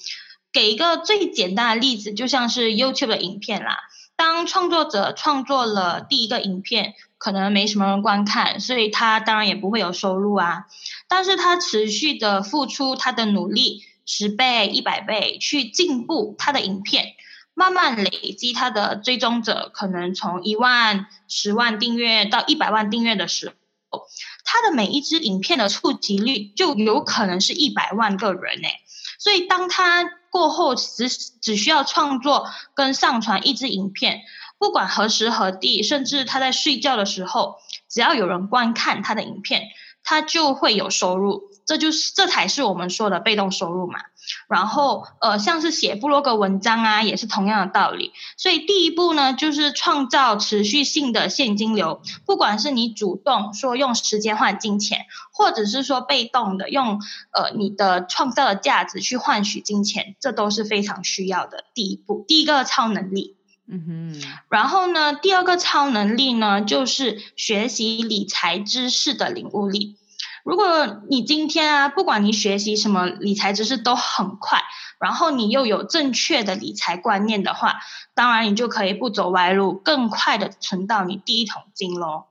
给一个最简单的例子，就像是 YouTube 的影片啦。当创作者创作了第一个影片，可能没什么人观看，所以他当然也不会有收入啊。但是他持续的付出他的努力。十倍、一百倍去进步他的影片，慢慢累积他的追踪者，可能从一万、十万订阅到一百万订阅的时候，他的每一支影片的触及率就有可能是一百万个人诶。所以当他过后只只需要创作跟上传一支影片，不管何时何地，甚至他在睡觉的时候，只要有人观看他的影片，他就会有收入。这就是这才是我们说的被动收入嘛，然后呃，像是写部落格文章啊，也是同样的道理。所以第一步呢，就是创造持续性的现金流。不管是你主动说用时间换金钱，或者是说被动的用呃你的创造的价值去换取金钱，这都是非常需要的第一步。第一个超能力，嗯哼。然后呢，第二个超能力呢，就是学习理财知识的领悟力。如果你今天啊，不管你学习什么理财知识都很快，然后你又有正确的理财观念的话，当然你就可以不走歪路，更快的存到你第一桶金喽。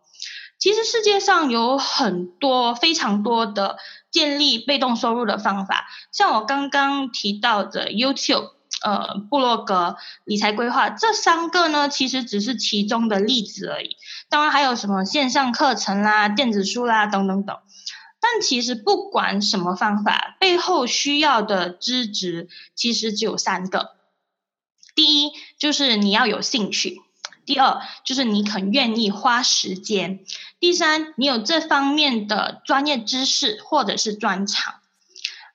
其实世界上有很多非常多的建立被动收入的方法，像我刚刚提到的 YouTube、呃，布洛格、理财规划这三个呢，其实只是其中的例子而已。当然还有什么线上课程啦、电子书啦等等等。但其实不管什么方法，背后需要的资质其实只有三个。第一，就是你要有兴趣；第二，就是你肯愿意花时间；第三，你有这方面的专业知识或者是专长。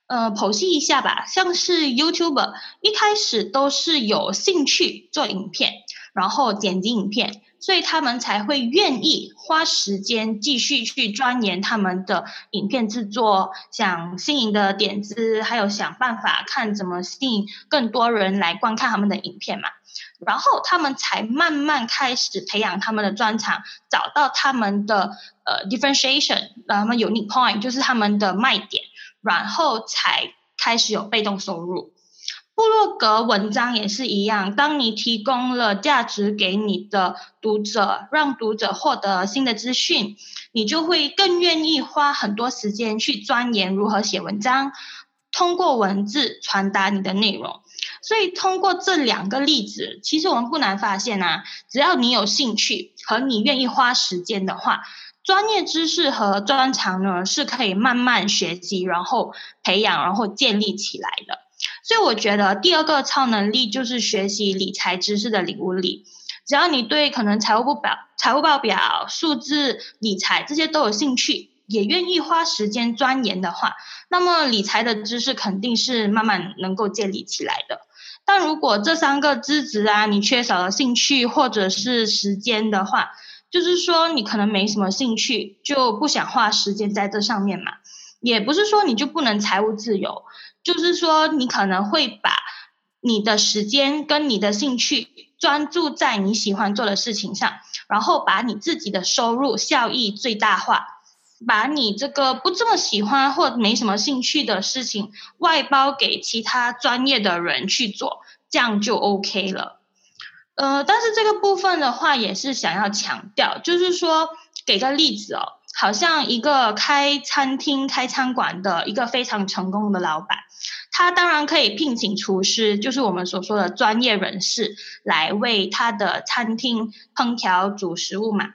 呃，剖析一下吧，像是 YouTuber 一开始都是有兴趣做影片，然后剪辑影片。所以他们才会愿意花时间继续去钻研他们的影片制作，想新颖的点子，还有想办法看怎么吸引更多人来观看他们的影片嘛。然后他们才慢慢开始培养他们的专长，找到他们的呃 differentiation，然后 unique point 就是他们的卖点，然后才开始有被动收入。部落格文章也是一样，当你提供了价值给你的读者，让读者获得新的资讯，你就会更愿意花很多时间去钻研如何写文章，通过文字传达你的内容。所以通过这两个例子，其实我们不难发现啊，只要你有兴趣和你愿意花时间的话，专业知识和专长呢是可以慢慢学习，然后培养，然后建立起来的。所以我觉得第二个超能力就是学习理财知识的领悟力。只要你对可能财务报表、财务报表、数字、理财这些都有兴趣，也愿意花时间钻研的话，那么理财的知识肯定是慢慢能够建立起来的。但如果这三个资质啊，你缺少了兴趣或者是时间的话，就是说你可能没什么兴趣，就不想花时间在这上面嘛。也不是说你就不能财务自由。就是说，你可能会把你的时间跟你的兴趣专注在你喜欢做的事情上，然后把你自己的收入效益最大化，把你这个不这么喜欢或没什么兴趣的事情外包给其他专业的人去做，这样就 OK 了。呃，但是这个部分的话，也是想要强调，就是说，给个例子哦。好像一个开餐厅、开餐馆的一个非常成功的老板，他当然可以聘请厨师，就是我们所说的专业人士，来为他的餐厅烹调煮食物嘛。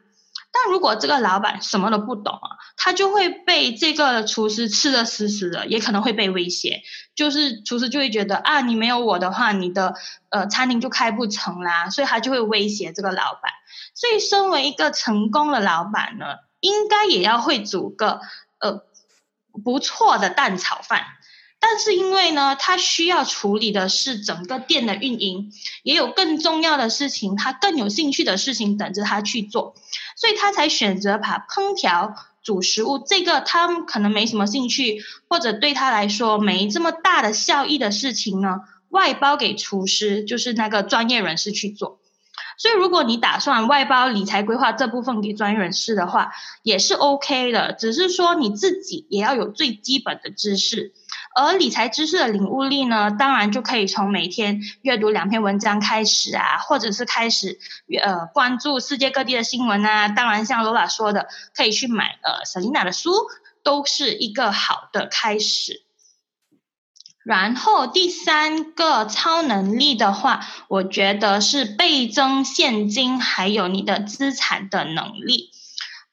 但如果这个老板什么都不懂啊，他就会被这个厨师吃得死死的，也可能会被威胁。就是厨师就会觉得啊，你没有我的话，你的呃餐厅就开不成啦，所以他就会威胁这个老板。所以，身为一个成功的老板呢，应该也要会煮个呃不错的蛋炒饭。但是因为呢，他需要处理的是整个店的运营，也有更重要的事情，他更有兴趣的事情等着他去做，所以他才选择把烹调煮食物这个他可能没什么兴趣，或者对他来说没这么大的效益的事情呢，外包给厨师，就是那个专业人士去做。所以如果你打算外包理财规划这部分给专业人士的话，也是 OK 的，只是说你自己也要有最基本的知识。而理财知识的领悟力呢，当然就可以从每天阅读两篇文章开始啊，或者是开始呃关注世界各地的新闻啊。当然，像罗拉说的，可以去买呃 Selina 的书，都是一个好的开始。然后第三个超能力的话，我觉得是倍增现金还有你的资产的能力。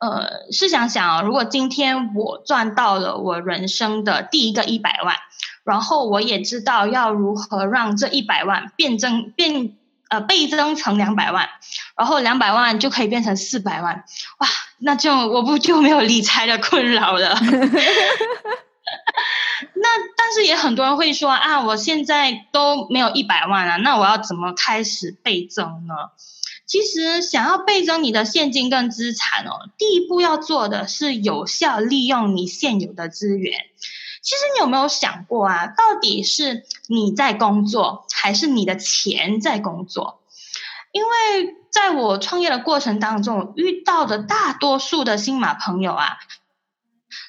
呃，试想想啊，如果今天我赚到了我人生的第一个一百万，然后我也知道要如何让这一百万变增变呃倍增成两百万，然后两百万就可以变成四百万，哇，那就我不就没有理财的困扰了。那但是也很多人会说啊，我现在都没有一百万啊，那我要怎么开始倍增呢？其实想要倍增你的现金跟资产哦，第一步要做的是有效利用你现有的资源。其实你有没有想过啊，到底是你在工作，还是你的钱在工作？因为在我创业的过程当中，遇到的大多数的新马朋友啊，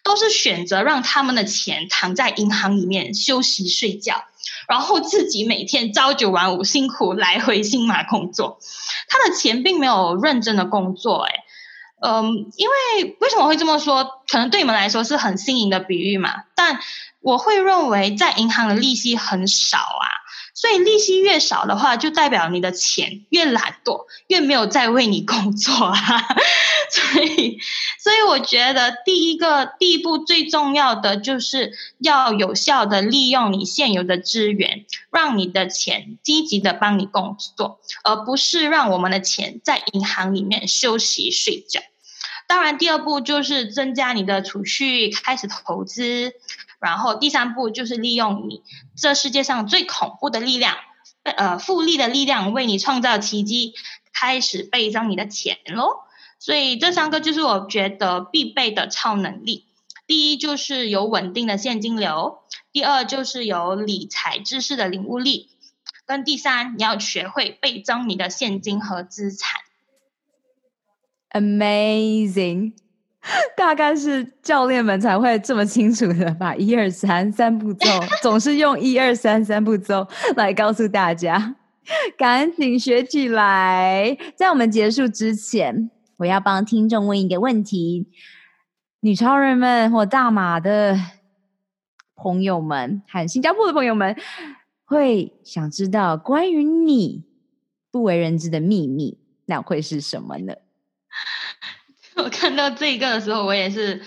都是选择让他们的钱躺在银行里面休息睡觉。然后自己每天朝九晚五辛苦来回新马工作，他的钱并没有认真的工作，诶嗯，因为为什么会这么说？可能对你们来说是很新颖的比喻嘛，但我会认为在银行的利息很少啊。所以利息越少的话，就代表你的钱越懒惰，越没有在为你工作啊。所以，所以我觉得第一个第一步最重要的就是要有效的利用你现有的资源，让你的钱积极的帮你工作，而不是让我们的钱在银行里面休息睡觉。当然，第二步就是增加你的储蓄，开始投资。然后第三步就是利用你这世界上最恐怖的力量，呃，复利的力量，为你创造奇迹，开始倍增你的钱喽。所以这三个就是我觉得必备的超能力。第一就是有稳定的现金流，第二就是有理财知识的领悟力，跟第三你要学会倍增你的现金和资产。Amazing。大概是教练们才会这么清楚的把一二三三步骤，总是用一二三三步骤来告诉大家，赶紧学起来。在我们结束之前，我要帮听众问一个问题：女超人们或大马的朋友们，和新加坡的朋友们，会想知道关于你不为人知的秘密，那会是什么呢？我看到这个的时候，我也是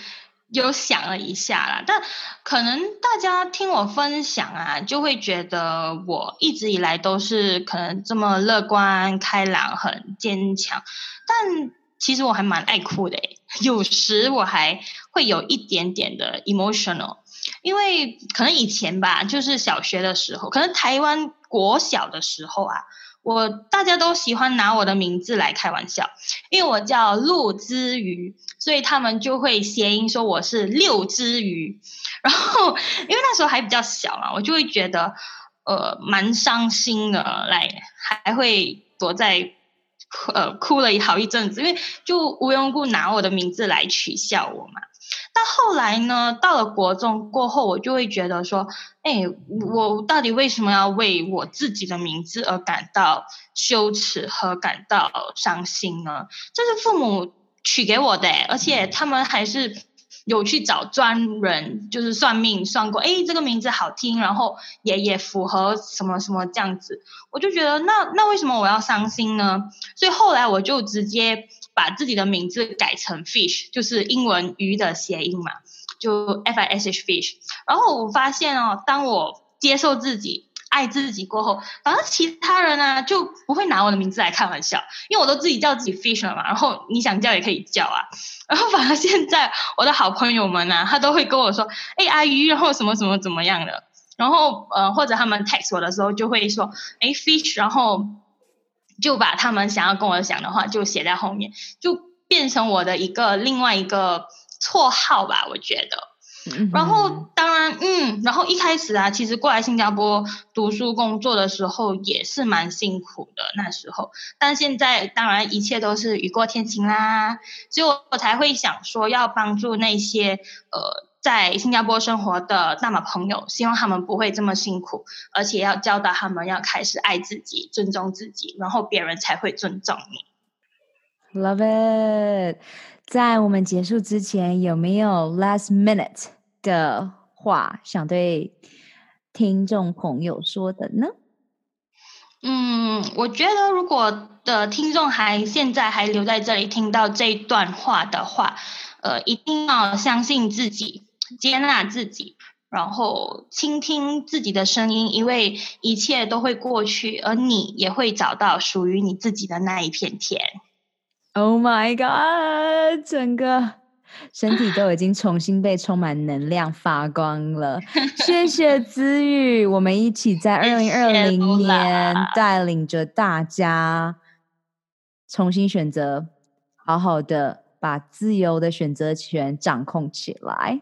有想了一下啦。但可能大家听我分享啊，就会觉得我一直以来都是可能这么乐观、开朗、很坚强。但其实我还蛮爱哭的，有时我还会有一点点的 emotional，因为可能以前吧，就是小学的时候，可能台湾国小的时候啊。我大家都喜欢拿我的名字来开玩笑，因为我叫陆之鱼，所以他们就会谐音说我是六之鱼。然后因为那时候还比较小嘛，我就会觉得呃蛮伤心的，来还会躲在呃哭了好一阵子，因为就无缘无故拿我的名字来取笑我嘛。但后来呢，到了国中过后，我就会觉得说，哎，我到底为什么要为我自己的名字而感到羞耻和感到伤心呢？这是父母取给我的，而且他们还是有去找专人，就是算命算过，哎，这个名字好听，然后也也符合什么什么这样子，我就觉得那那为什么我要伤心呢？所以后来我就直接把自己的名字改成 Fish，就是英文鱼的谐音嘛，就 F I S H Fish。然后我发现哦，当我接受自己。爱自己过后，反正其他人呢、就不会拿我的名字来开玩笑，因为我都自己叫自己 Fish 了嘛。然后你想叫也可以叫啊。然后反而现在我的好朋友们呢、他都会跟我说：“哎，阿鱼，然后什么什么怎么样的。”然后呃，或者他们 text 我的时候就会说：“哎，Fish。”然后就把他们想要跟我讲的话就写在后面，就变成我的一个另外一个绰号吧，我觉得。然后当然，嗯，然后一开始啊，其实过来新加坡读书工作的时候也是蛮辛苦的那时候，但现在当然一切都是雨过天晴啦，所以我我才会想说要帮助那些呃在新加坡生活的大马朋友，希望他们不会这么辛苦，而且要教导他们要开始爱自己、尊重自己，然后别人才会尊重你。Love it。在我们结束之前，有没有 last minute 的话想对听众朋友说的呢？嗯，我觉得如果的听众还现在还留在这里听到这段话的话，呃，一定要相信自己，接纳自己，然后倾听自己的声音，因为一切都会过去，而你也会找到属于你自己的那一片天。Oh my God！整个身体都已经重新被充满能量发光了。谢谢子宇，我们一起在二零二零年带领着大家重新选择，好好的把自由的选择权掌控起来。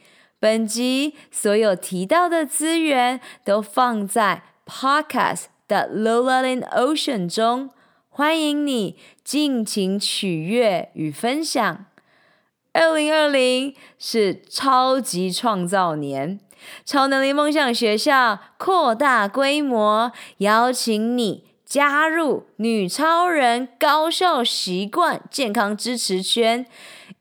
本集所有提到的资源都放在 Podcast 的 Lola in Ocean 中，欢迎你尽情取悦与分享。二零二零是超级创造年，超能力梦想学校扩大规模，邀请你加入女超人高效习惯健康支持圈。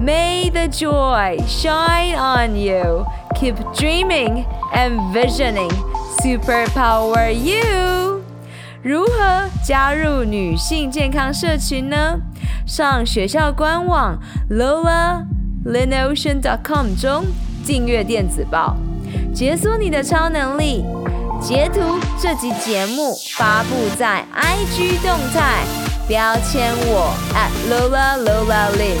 May the joy shine on you. Keep dreaming and visioning. Superpower you！如何加入女性健康社群呢？上学校官网 lolaLinOcean.com 中订阅电子报，解锁你的超能力。截图这集节目发布在 IG 动态，标签我 at @LolaLolaLin，